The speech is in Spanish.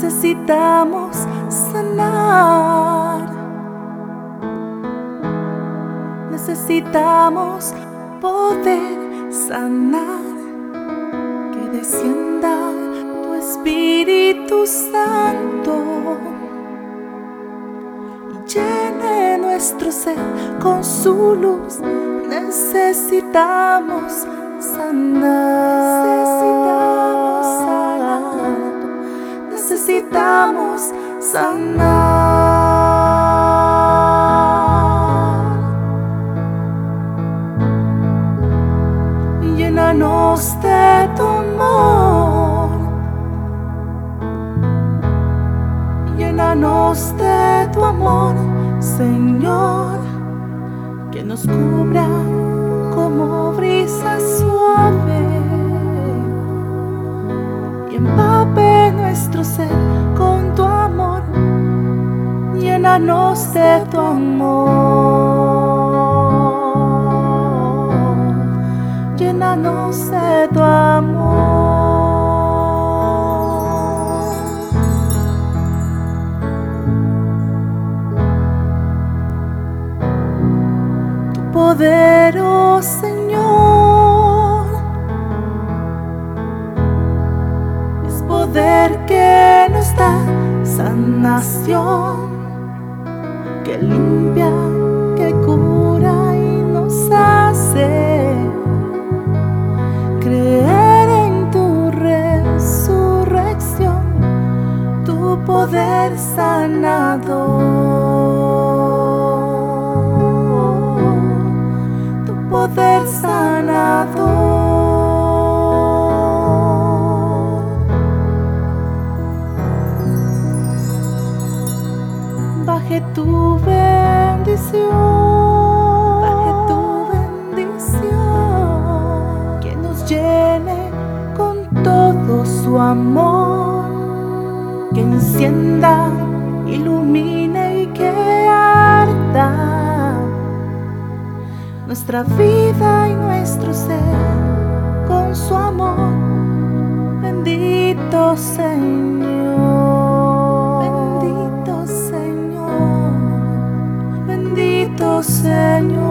necesitamos sanar. Necesitamos poder sanar. Que descienda tu espíritu. Santo y llene nuestro ser con su luz. Necesitamos sanar. Necesitamos sanar. Necesitamos sanar. Llénanos de tu amor. Llénanos de tu amor, Señor, que nos cubra como brisa suave y empape nuestro ser con tu amor. Llénanos de tu amor. Llénanos de tu amor. Poder, oh Señor, es poder que nos da sanación, que limpia, que cura y nos hace creer en tu resurrección, tu poder sanador, sanador. baje tu bendición, baje tu bendición, que nos llene con todo su amor, que encienda, nuestra vida y nuestro ser con su amor. Bendito Señor, bendito Señor, bendito Señor.